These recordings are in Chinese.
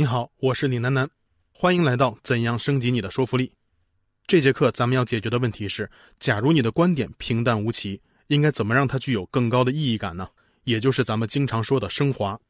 你好，我是李楠楠，欢迎来到怎样升级你的说服力。这节课咱们要解决的问题是：假如你的观点平淡无奇，应该怎么让它具有更高的意义感呢？也就是咱们经常说的升华，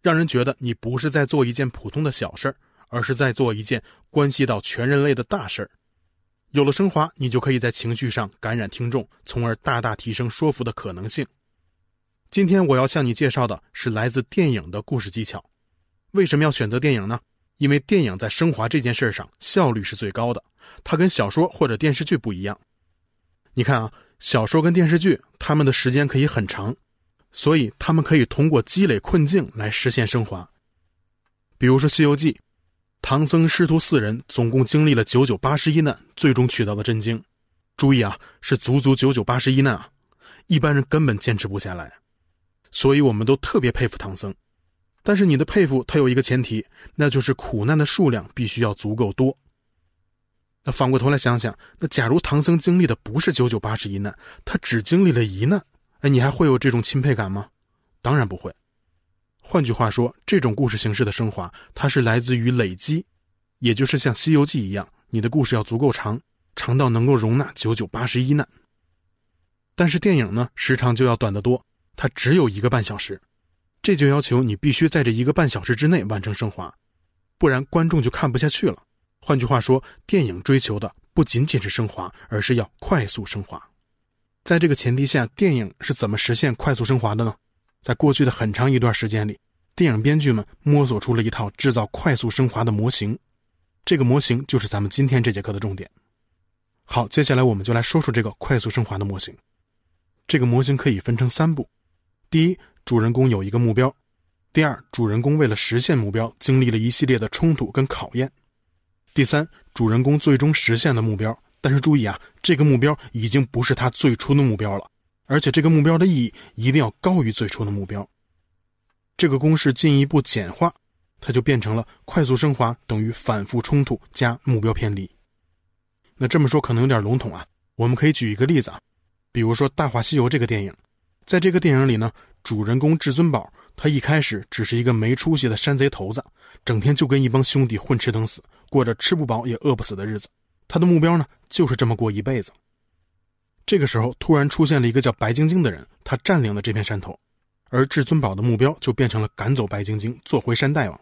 让人觉得你不是在做一件普通的小事儿，而是在做一件关系到全人类的大事儿。有了升华，你就可以在情绪上感染听众，从而大大提升说服的可能性。今天我要向你介绍的是来自电影的故事技巧。为什么要选择电影呢？因为电影在升华这件事上效率是最高的，它跟小说或者电视剧不一样。你看啊，小说跟电视剧，他们的时间可以很长，所以他们可以通过积累困境来实现升华。比如说《西游记》，唐僧师徒四人总共经历了九九八十一难，最终取到了真经。注意啊，是足足九九八十一难啊，一般人根本坚持不下来，所以我们都特别佩服唐僧。但是你的佩服，它有一个前提，那就是苦难的数量必须要足够多。那反过头来想想，那假如唐僧经历的不是九九八十一难，他只经历了一难，哎，你还会有这种钦佩感吗？当然不会。换句话说，这种故事形式的升华，它是来自于累积，也就是像《西游记》一样，你的故事要足够长，长到能够容纳九九八十一难。但是电影呢，时长就要短得多，它只有一个半小时。这就要求你必须在这一个半小时之内完成升华，不然观众就看不下去了。换句话说，电影追求的不仅仅是升华，而是要快速升华。在这个前提下，电影是怎么实现快速升华的呢？在过去的很长一段时间里，电影编剧们摸索出了一套制造快速升华的模型。这个模型就是咱们今天这节课的重点。好，接下来我们就来说说这个快速升华的模型。这个模型可以分成三步，第一。主人公有一个目标，第二，主人公为了实现目标，经历了一系列的冲突跟考验。第三，主人公最终实现了目标，但是注意啊，这个目标已经不是他最初的目标了，而且这个目标的意义一定要高于最初的目标。这个公式进一步简化，它就变成了快速升华等于反复冲突加目标偏离。那这么说可能有点笼统啊，我们可以举一个例子啊，比如说《大话西游》这个电影，在这个电影里呢。主人公至尊宝，他一开始只是一个没出息的山贼头子，整天就跟一帮兄弟混吃等死，过着吃不饱也饿不死的日子。他的目标呢，就是这么过一辈子。这个时候，突然出现了一个叫白晶晶的人，他占领了这片山头，而至尊宝的目标就变成了赶走白晶晶，做回山大王。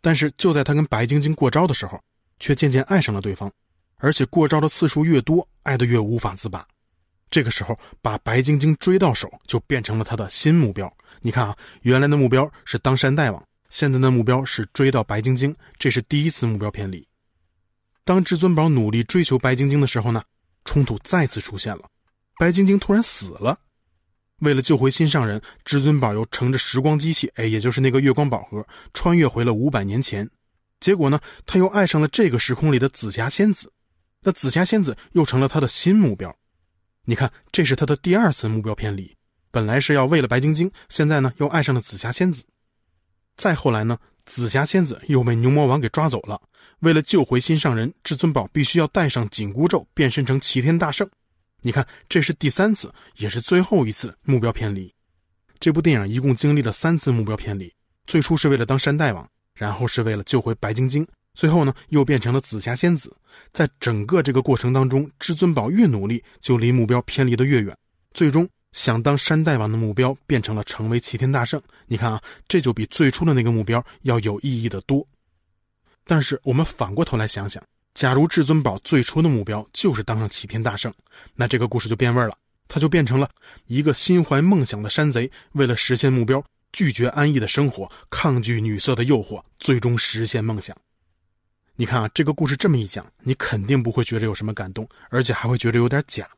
但是就在他跟白晶晶过招的时候，却渐渐爱上了对方，而且过招的次数越多，爱得越无法自拔。这个时候，把白晶晶追到手，就变成了他的新目标。你看啊，原来的目标是当山大王，现在的目标是追到白晶晶，这是第一次目标偏离。当至尊宝努力追求白晶晶的时候呢，冲突再次出现了，白晶晶突然死了。为了救回心上人，至尊宝又乘着时光机器，哎，也就是那个月光宝盒，穿越回了五百年前。结果呢，他又爱上了这个时空里的紫霞仙子，那紫霞仙子又成了他的新目标。你看，这是他的第二次目标偏离。本来是要为了白晶晶，现在呢又爱上了紫霞仙子。再后来呢，紫霞仙子又被牛魔王给抓走了。为了救回心上人，至尊宝必须要带上紧箍咒，变身成齐天大圣。你看，这是第三次，也是最后一次目标偏离。这部电影一共经历了三次目标偏离：最初是为了当山大王，然后是为了救回白晶晶。最后呢，又变成了紫霞仙子。在整个这个过程当中，至尊宝越努力，就离目标偏离的越远。最终，想当山大王的目标变成了成为齐天大圣。你看啊，这就比最初的那个目标要有意义的多。但是我们反过头来想想，假如至尊宝最初的目标就是当上齐天大圣，那这个故事就变味了。他就变成了一个心怀梦想的山贼，为了实现目标，拒绝安逸的生活，抗拒女色的诱惑，最终实现梦想。你看啊，这个故事这么一讲，你肯定不会觉得有什么感动，而且还会觉得有点假。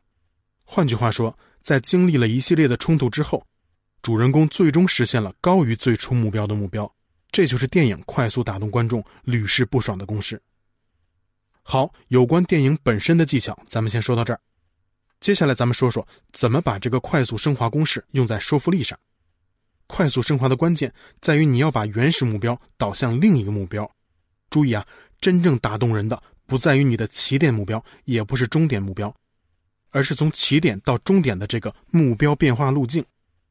换句话说，在经历了一系列的冲突之后，主人公最终实现了高于最初目标的目标，这就是电影快速打动观众、屡试不爽的公式。好，有关电影本身的技巧，咱们先说到这儿。接下来咱们说说怎么把这个快速升华公式用在说服力上。快速升华的关键在于你要把原始目标导向另一个目标。注意啊。真正打动人的不在于你的起点目标，也不是终点目标，而是从起点到终点的这个目标变化路径。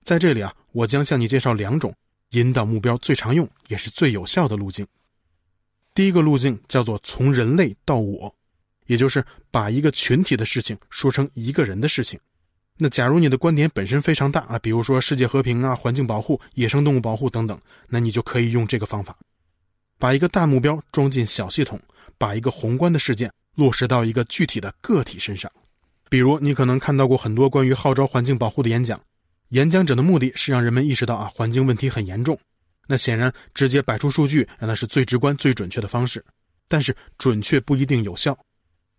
在这里啊，我将向你介绍两种引导目标最常用也是最有效的路径。第一个路径叫做从人类到我，也就是把一个群体的事情说成一个人的事情。那假如你的观点本身非常大啊，比如说世界和平啊、环境保护、野生动物保护等等，那你就可以用这个方法，把一个大目标装进小系统，把一个宏观的事件落实到一个具体的个体身上。比如，你可能看到过很多关于号召环境保护的演讲。演讲者的目的是让人们意识到啊，环境问题很严重。那显然，直接摆出数据，那是最直观、最准确的方式。但是，准确不一定有效，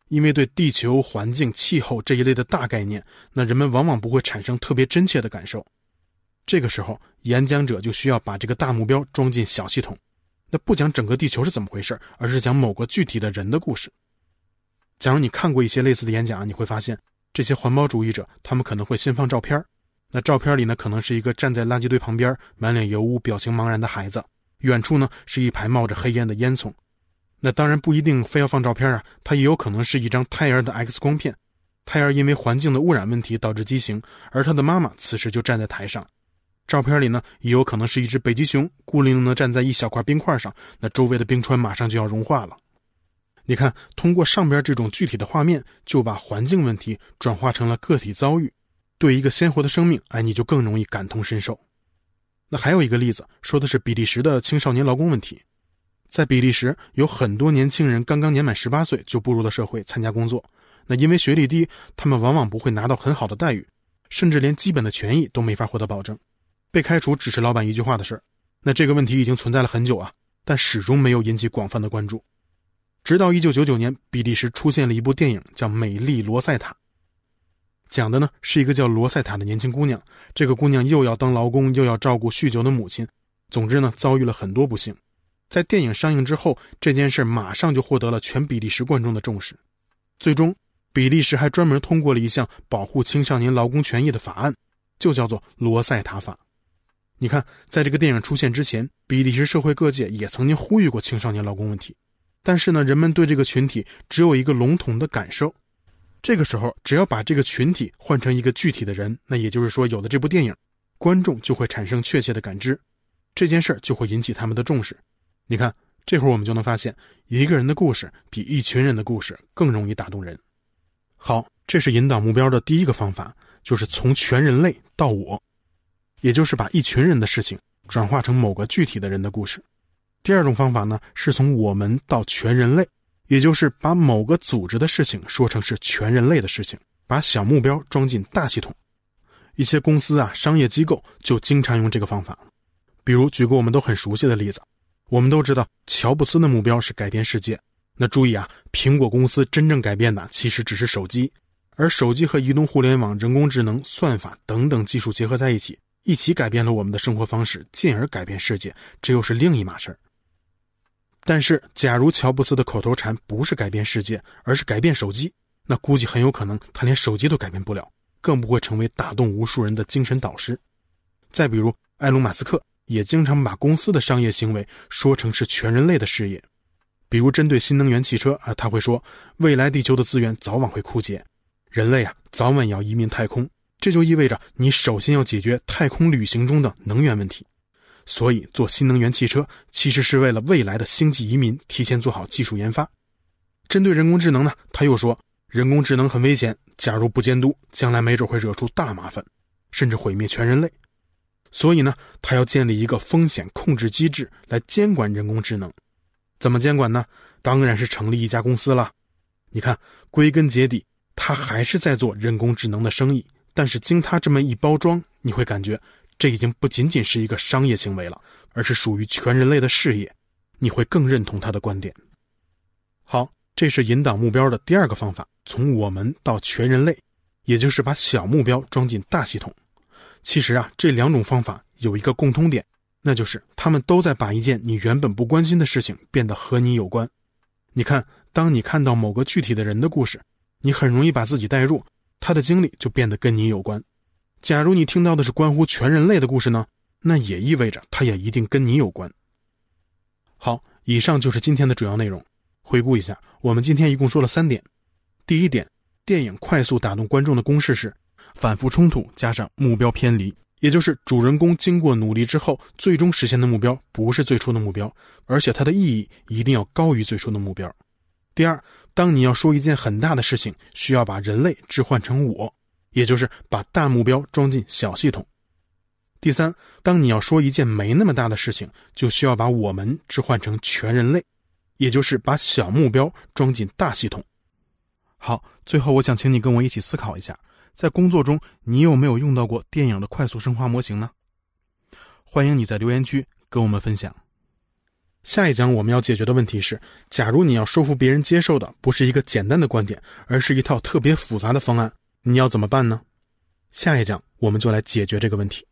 因为对地球环境、气候这一类的大概念，那人们往往不会产生特别真切的感受。这个时候，演讲者就需要把这个大目标装进小系统，那不讲整个地球是怎么回事，而是讲某个具体的人的故事。假如你看过一些类似的演讲，你会发现，这些环保主义者他们可能会先放照片那照片里呢，可能是一个站在垃圾堆旁边、满脸油污、表情茫然的孩子；远处呢，是一排冒着黑烟的烟囱。那当然不一定非要放照片啊，它也有可能是一张胎儿的 X 光片。胎儿因为环境的污染问题导致畸形，而他的妈妈此时就站在台上。照片里呢，也有可能是一只北极熊孤零零地站在一小块冰块上，那周围的冰川马上就要融化了。你看，通过上边这种具体的画面，就把环境问题转化成了个体遭遇。对一个鲜活的生命，哎，你就更容易感同身受。那还有一个例子，说的是比利时的青少年劳工问题。在比利时，有很多年轻人刚刚年满十八岁就步入了社会，参加工作。那因为学历低，他们往往不会拿到很好的待遇，甚至连基本的权益都没法获得保证。被开除只是老板一句话的事儿。那这个问题已经存在了很久啊，但始终没有引起广泛的关注。直到一九九九年，比利时出现了一部电影，叫《美丽罗塞塔》。讲的呢是一个叫罗塞塔的年轻姑娘，这个姑娘又要当劳工，又要照顾酗酒的母亲，总之呢遭遇了很多不幸。在电影上映之后，这件事马上就获得了全比利时观众的重视。最终，比利时还专门通过了一项保护青少年劳工权益的法案，就叫做罗塞塔法。你看，在这个电影出现之前，比利时社会各界也曾经呼吁过青少年劳工问题，但是呢，人们对这个群体只有一个笼统的感受。这个时候，只要把这个群体换成一个具体的人，那也就是说，有了这部电影，观众就会产生确切的感知，这件事儿就会引起他们的重视。你看，这会儿我们就能发现，一个人的故事比一群人的故事更容易打动人。好，这是引导目标的第一个方法，就是从全人类到我，也就是把一群人的事情转化成某个具体的人的故事。第二种方法呢，是从我们到全人类。也就是把某个组织的事情说成是全人类的事情，把小目标装进大系统。一些公司啊、商业机构就经常用这个方法。比如，举个我们都很熟悉的例子，我们都知道乔布斯的目标是改变世界。那注意啊，苹果公司真正改变的其实只是手机，而手机和移动互联网、人工智能、算法等等技术结合在一起，一起改变了我们的生活方式，进而改变世界，这又是另一码事儿。但是，假如乔布斯的口头禅不是改变世界，而是改变手机，那估计很有可能他连手机都改变不了，更不会成为打动无数人的精神导师。再比如，埃隆·马斯克也经常把公司的商业行为说成是全人类的事业，比如针对新能源汽车啊，他会说未来地球的资源早晚会枯竭，人类啊早晚要移民太空，这就意味着你首先要解决太空旅行中的能源问题。所以，做新能源汽车其实是为了未来的星际移民提前做好技术研发。针对人工智能呢，他又说，人工智能很危险，假如不监督，将来没准会惹出大麻烦，甚至毁灭全人类。所以呢，他要建立一个风险控制机制来监管人工智能。怎么监管呢？当然是成立一家公司了。你看，归根结底，他还是在做人工智能的生意，但是经他这么一包装，你会感觉。这已经不仅仅是一个商业行为了，而是属于全人类的事业，你会更认同他的观点。好，这是引导目标的第二个方法，从我们到全人类，也就是把小目标装进大系统。其实啊，这两种方法有一个共通点，那就是他们都在把一件你原本不关心的事情变得和你有关。你看，当你看到某个具体的人的故事，你很容易把自己带入，他的经历就变得跟你有关。假如你听到的是关乎全人类的故事呢，那也意味着他也一定跟你有关。好，以上就是今天的主要内容。回顾一下，我们今天一共说了三点。第一点，电影快速打动观众的公式是：反复冲突加上目标偏离，也就是主人公经过努力之后，最终实现的目标不是最初的目标，而且它的意义一定要高于最初的目标。第二，当你要说一件很大的事情，需要把人类置换成我，也就是把大目标装进小系统。第三，当你要说一件没那么大的事情，就需要把我们置换成全人类，也就是把小目标装进大系统。好，最后我想请你跟我一起思考一下。在工作中，你有没有用到过电影的快速生化模型呢？欢迎你在留言区跟我们分享。下一讲我们要解决的问题是：假如你要说服别人接受的不是一个简单的观点，而是一套特别复杂的方案，你要怎么办呢？下一讲我们就来解决这个问题。